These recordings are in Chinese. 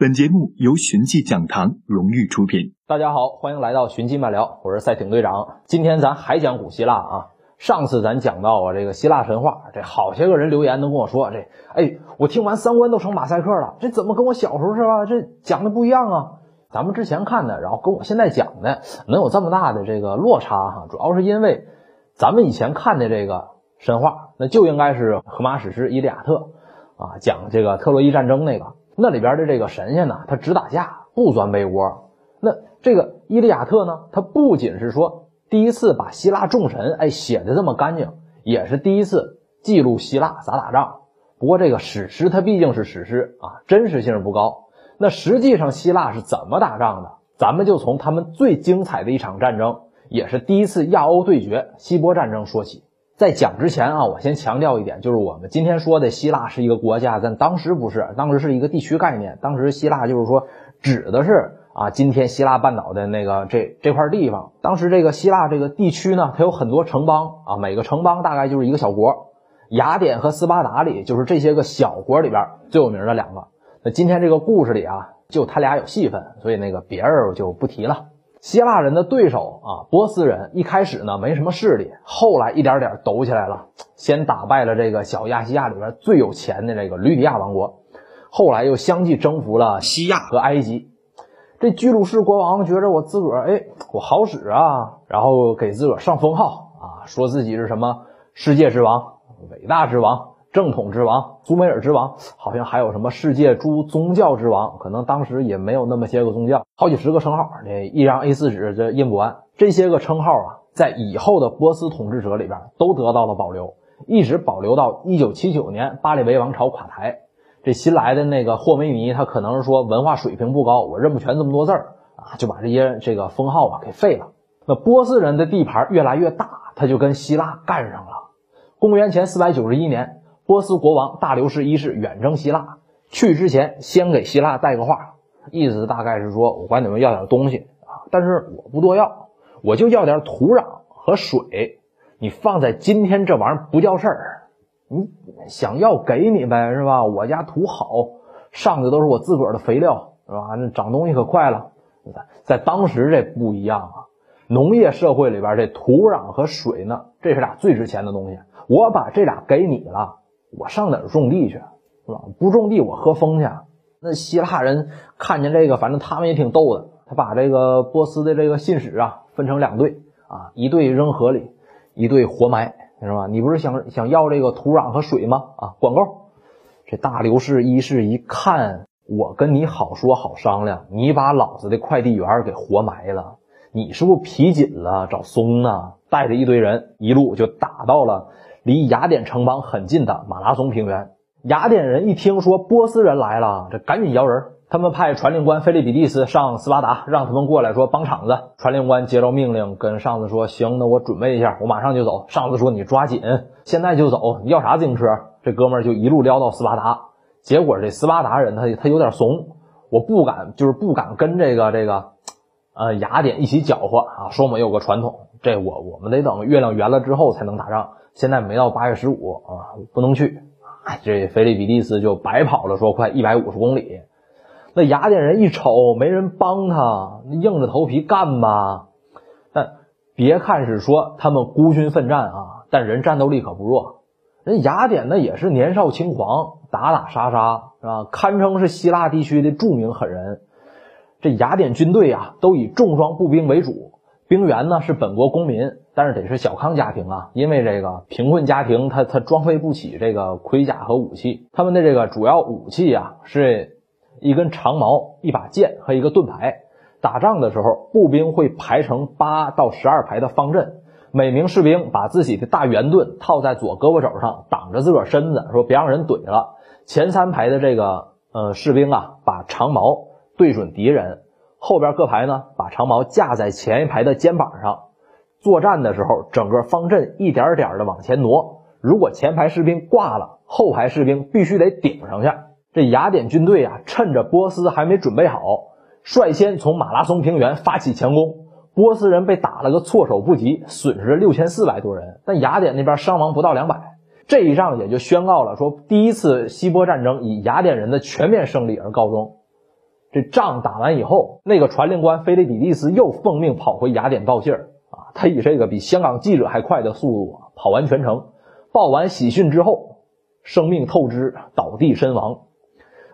本节目由寻迹讲堂荣誉出品。大家好，欢迎来到寻迹漫聊，我是赛艇队长。今天咱还讲古希腊啊。上次咱讲到啊，这个希腊神话，这好些个人留言都跟我说，这哎，我听完三观都成马赛克了，这怎么跟我小时候是吧？这讲的不一样啊。咱们之前看的，然后跟我现在讲的能有这么大的这个落差哈，主要是因为咱们以前看的这个神话，那就应该是荷马史诗《伊利亚特》啊，讲这个特洛伊战争那个。那里边的这个神仙呢，他只打架不钻被窝。那这个《伊利亚特》呢，它不仅是说第一次把希腊众神哎写的这么干净，也是第一次记录希腊咋打仗。不过这个史诗它毕竟是史诗啊，真实性不高。那实际上希腊是怎么打仗的？咱们就从他们最精彩的一场战争，也是第一次亚欧对决——希波战争说起。在讲之前啊，我先强调一点，就是我们今天说的希腊是一个国家，但当时不是，当时是一个地区概念。当时希腊就是说指的是啊，今天希腊半岛的那个这这块地方。当时这个希腊这个地区呢，它有很多城邦啊，每个城邦大概就是一个小国。雅典和斯巴达里就是这些个小国里边最有名的两个。那今天这个故事里啊，就他俩有戏份，所以那个别人就不提了。希腊人的对手啊，波斯人一开始呢没什么势力，后来一点点抖起来了。先打败了这个小亚细亚里边最有钱的这个吕底亚王国，后来又相继征服了西亚和埃及。这居鲁士国王觉着我自个儿哎，我好使啊，然后给自个儿上封号啊，说自己是什么世界之王、伟大之王。正统之王、苏美尔之王，好像还有什么世界诸宗教之王，可能当时也没有那么些个宗教，好几十个称号，这一张 A4 纸这印不完。这些个称号啊，在以后的波斯统治者里边都得到了保留，一直保留到一九七九年巴列维王朝垮台。这新来的那个霍梅尼，他可能是说文化水平不高，我认不全这么多字儿啊，就把这些这个封号啊给废了。那波斯人的地盘越来越大，他就跟希腊干上了。公元前四百九十一年。波斯国王大流士一世远征希腊，去之前先给希腊带个话，意思大概是说，我管你们要点东西啊，但是我不多要，我就要点土壤和水。你放在今天这玩意儿不叫事儿，你想要给你呗，是吧？我家土好，上的都是我自个儿的肥料，是吧？那长东西可快了。在当时这不一样啊，农业社会里边这土壤和水呢，这是俩最值钱的东西。我把这俩给你了。我上哪儿种地去，是吧？不种地，我喝风去。那希腊人看见这个，反正他们也挺逗的。他把这个波斯的这个信使啊分成两队啊，一队扔河里，一队活埋，是吧？你不是想想要这个土壤和水吗？啊，管够。这大流士一世一看，我跟你好说好商量，你把老子的快递员给活埋了，你是不是皮紧了？找松呢？带着一堆人一路就打到了。离雅典城邦很近的马拉松平原，雅典人一听说波斯人来了，这赶紧摇人。他们派传令官菲利比蒂斯上斯巴达，让他们过来说帮场子。传令官接到命令，跟上司说：“行，那我准备一下，我马上就走。”上司说：“你抓紧，现在就走。你要啥自行车？”这哥们儿就一路撩到斯巴达。结果这斯巴达人他他有点怂，我不敢，就是不敢跟这个这个，呃，雅典一起搅和啊。说我们有个传统，这我我们得等月亮圆了之后才能打仗。现在没到八月十五啊，不能去。这菲利比蒂斯就白跑了，说快一百五十公里。那雅典人一瞅，没人帮他，硬着头皮干吧。但别看是说他们孤军奋战啊，但人战斗力可不弱。人雅典呢也是年少轻狂，打打杀杀是吧？堪称是希腊地区的著名狠人。这雅典军队啊，都以重装步兵为主，兵员呢是本国公民。但是得是小康家庭啊，因为这个贫困家庭，他他装备不起这个盔甲和武器。他们的这个主要武器啊，是一根长矛、一把剑和一个盾牌。打仗的时候，步兵会排成八到十二排的方阵，每名士兵把自己的大圆盾套在左胳膊肘上，挡着自个身子，说别让人怼了。前三排的这个呃士兵啊，把长矛对准敌人，后边各排呢，把长矛架在前一排的肩膀上。作战的时候，整个方阵一点点的往前挪。如果前排士兵挂了，后排士兵必须得顶上去。这雅典军队啊，趁着波斯还没准备好，率先从马拉松平原发起强攻。波斯人被打了个措手不及，损失了六千四百多人。但雅典那边伤亡不到两百。这一仗也就宣告了，说第一次希波战争以雅典人的全面胜利而告终。这仗打完以后，那个传令官菲利比利斯又奉命跑回雅典报信儿啊。他以这个比香港记者还快的速度跑完全程，报完喜讯之后，生命透支，倒地身亡。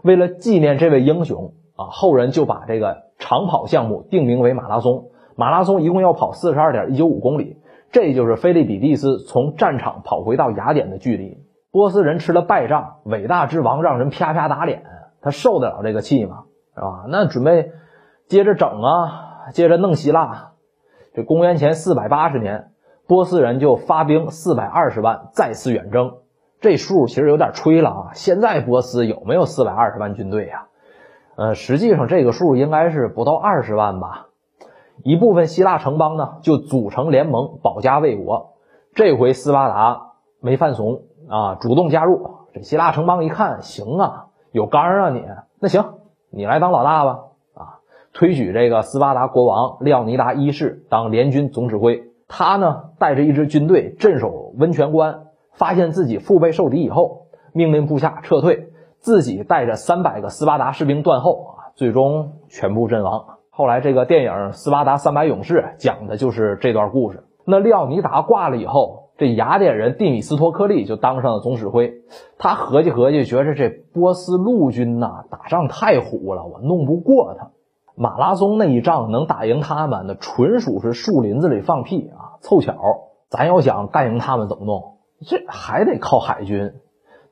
为了纪念这位英雄啊，后人就把这个长跑项目定名为马拉松。马拉松一共要跑四十二点一九五公里，这就是菲利比利斯从战场跑回到雅典的距离。波斯人吃了败仗，伟大之王让人啪啪打脸，他受得了这个气吗？是吧？那准备接着整啊，接着弄希腊。这公元前四百八十年，波斯人就发兵四百二十万再次远征。这数其实有点吹了啊！现在波斯有没有四百二十万军队呀？呃，实际上这个数应该是不到二十万吧。一部分希腊城邦呢就组成联盟保家卫国。这回斯巴达没犯怂啊，主动加入。这希腊城邦一看，行啊，有刚啊你，那行，你来当老大吧。啊，推举这个斯巴达国王利奥尼达一世当联军总指挥。他呢带着一支军队镇守温泉关，发现自己腹背受敌以后，命令部下撤退，自己带着三百个斯巴达士兵断后啊，最终全部阵亡。后来，这个电影《斯巴达三百勇士》讲的就是这段故事。那利奥尼达挂了以后，这雅典人蒂米斯托克利就当上了总指挥。他合计合计，觉着这波斯陆军呐打仗太虎了，我弄不过他。马拉松那一仗能打赢他们，那纯属是树林子里放屁啊！凑巧，咱要想干赢他们，怎么弄？这还得靠海军。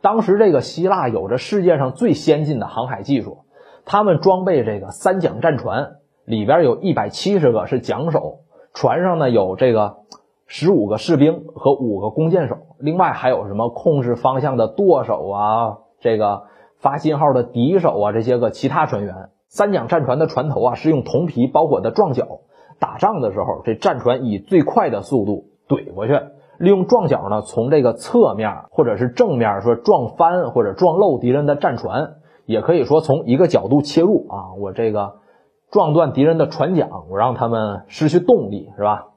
当时这个希腊有着世界上最先进的航海技术，他们装备这个三桨战船。里边有一百七十个是桨手，船上呢有这个十五个士兵和五个弓箭手，另外还有什么控制方向的舵手啊，这个发信号的笛手啊，这些个其他船员。三桨战船的船头啊是用铜皮包裹的撞角，打仗的时候，这战船以最快的速度怼过去，利用撞角呢从这个侧面或者是正面说撞翻或者撞漏敌人的战船，也可以说从一个角度切入啊，我这个。撞断敌人的船桨，我让他们失去动力，是吧？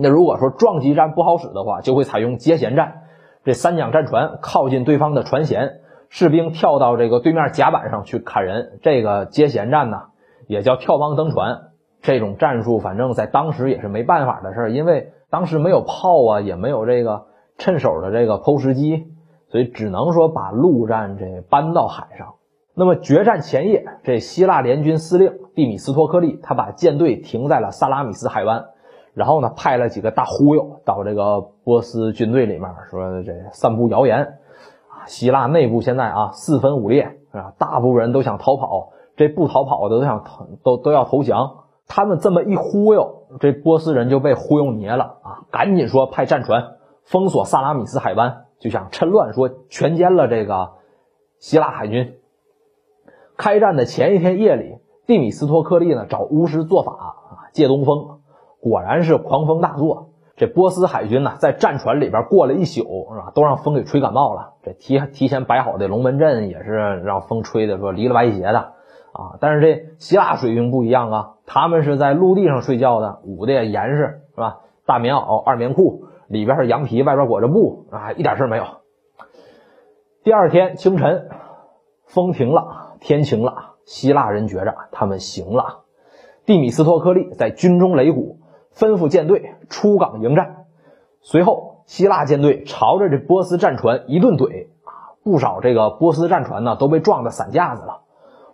那如果说撞击战不好使的话，就会采用接舷战。这三桨战船靠近对方的船舷，士兵跳到这个对面甲板上去砍人。这个接舷战呢，也叫跳帮登船。这种战术，反正在当时也是没办法的事，因为当时没有炮啊，也没有这个趁手的这个抛石机，所以只能说把陆战这搬到海上。那么决战前夜，这希腊联军司令蒂米斯托克利，他把舰队停在了萨拉米斯海湾，然后呢，派了几个大忽悠到这个波斯军队里面，说这散布谣言，啊，希腊内部现在啊四分五裂，啊，大部分人都想逃跑，这不逃跑的都想都都要投降。他们这么一忽悠，这波斯人就被忽悠捏了啊，赶紧说派战船封锁萨拉米斯海湾，就想趁乱说全歼了这个希腊海军。开战的前一天夜里，蒂米斯托克利呢找巫师做法啊，借东风，果然是狂风大作。这波斯海军呢在战船里边过了一宿，是吧？都让风给吹感冒了。这提提前摆好的龙门阵也是让风吹的说离了歪斜的啊。但是这希腊水兵不一样啊，他们是在陆地上睡觉的，捂的也严实，是吧？大棉袄、二棉裤，里边是羊皮，外边裹着布啊，一点事没有。第二天清晨，风停了。天晴了，希腊人觉着他们行了。蒂米斯托克利在军中擂鼓，吩咐舰队出港迎战。随后，希腊舰队朝着这波斯战船一顿怼啊，不少这个波斯战船呢都被撞得散架子了。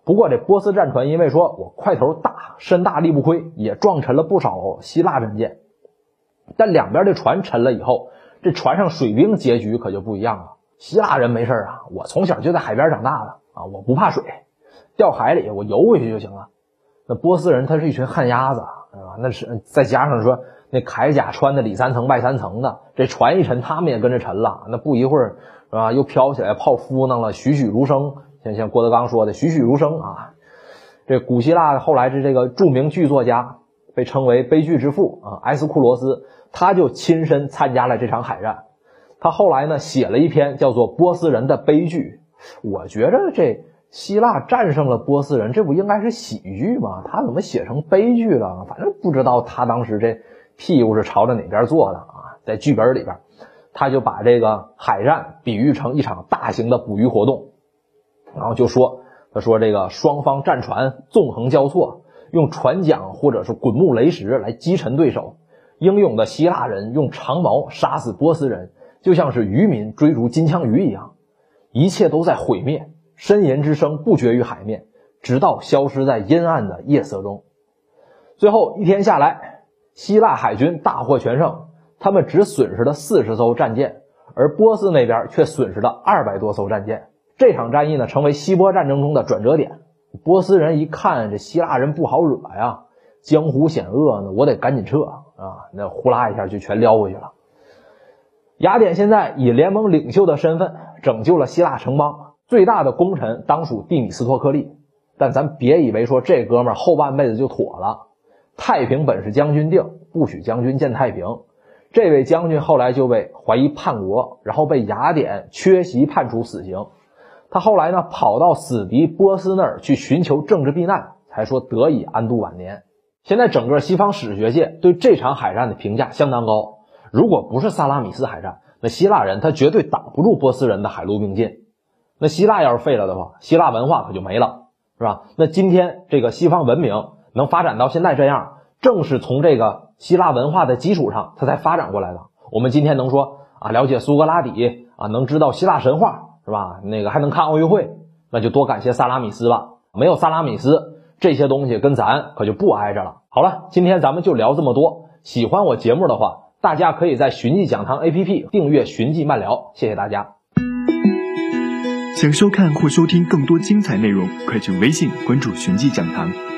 不过，这波斯战船因为说我块头大，身大力不亏，也撞沉了不少希腊战舰。但两边的船沉了以后，这船上水兵结局可就不一样了。希腊人没事啊，我从小就在海边长大的。啊，我不怕水，掉海里我游回去就行了。那波斯人他是一群旱鸭子，啊？那是再加上说那铠甲穿的里三层外三层的，这船一沉，他们也跟着沉了。那不一会儿，是吧？又飘起来泡芙弄了，栩栩如生。像像郭德纲说的，栩栩如生啊。这古希腊后来是这个著名剧作家，被称为悲剧之父啊，埃斯库罗斯，他就亲身参加了这场海战。他后来呢写了一篇叫做《波斯人的悲剧》。我觉着这希腊战胜了波斯人，这不应该是喜剧吗？他怎么写成悲剧了？反正不知道他当时这屁股是朝着哪边坐的啊！在剧本里边，他就把这个海战比喻成一场大型的捕鱼活动，然后就说他说这个双方战船纵横交错，用船桨或者是滚木雷石来击沉对手。英勇的希腊人用长矛杀死波斯人，就像是渔民追逐金枪鱼一样，一切都在毁灭。呻吟之声不绝于海面，直到消失在阴暗的夜色中。最后一天下来，希腊海军大获全胜，他们只损失了四十艘战舰，而波斯那边却损失了二百多艘战舰。这场战役呢，成为希波战争中的转折点。波斯人一看这希腊人不好惹呀，江湖险恶呢，我得赶紧撤啊！那呼啦一下就全撩回去了。雅典现在以联盟领袖的身份拯救了希腊城邦，最大的功臣当属蒂米斯托克利。但咱别以为说这哥们后半辈子就妥了。太平本是将军定，不许将军见太平。这位将军后来就被怀疑叛国，然后被雅典缺席判处死刑。他后来呢，跑到死敌波斯那儿去寻求政治避难，才说得以安度晚年。现在整个西方史学界对这场海战的评价相当高。如果不是萨拉米斯海战，那希腊人他绝对挡不住波斯人的海陆并进。那希腊要是废了的话，希腊文化可就没了，是吧？那今天这个西方文明。能发展到现在这样，正是从这个希腊文化的基础上，它才发展过来的。我们今天能说啊，了解苏格拉底啊，能知道希腊神话是吧？那个还能看奥运会，那就多感谢萨拉米斯吧。没有萨拉米斯，这些东西跟咱可就不挨着了。好了，今天咱们就聊这么多。喜欢我节目的话，大家可以在寻迹讲堂 APP 订阅寻迹慢聊。谢谢大家。想收看或收听更多精彩内容，快去微信关注寻迹讲堂。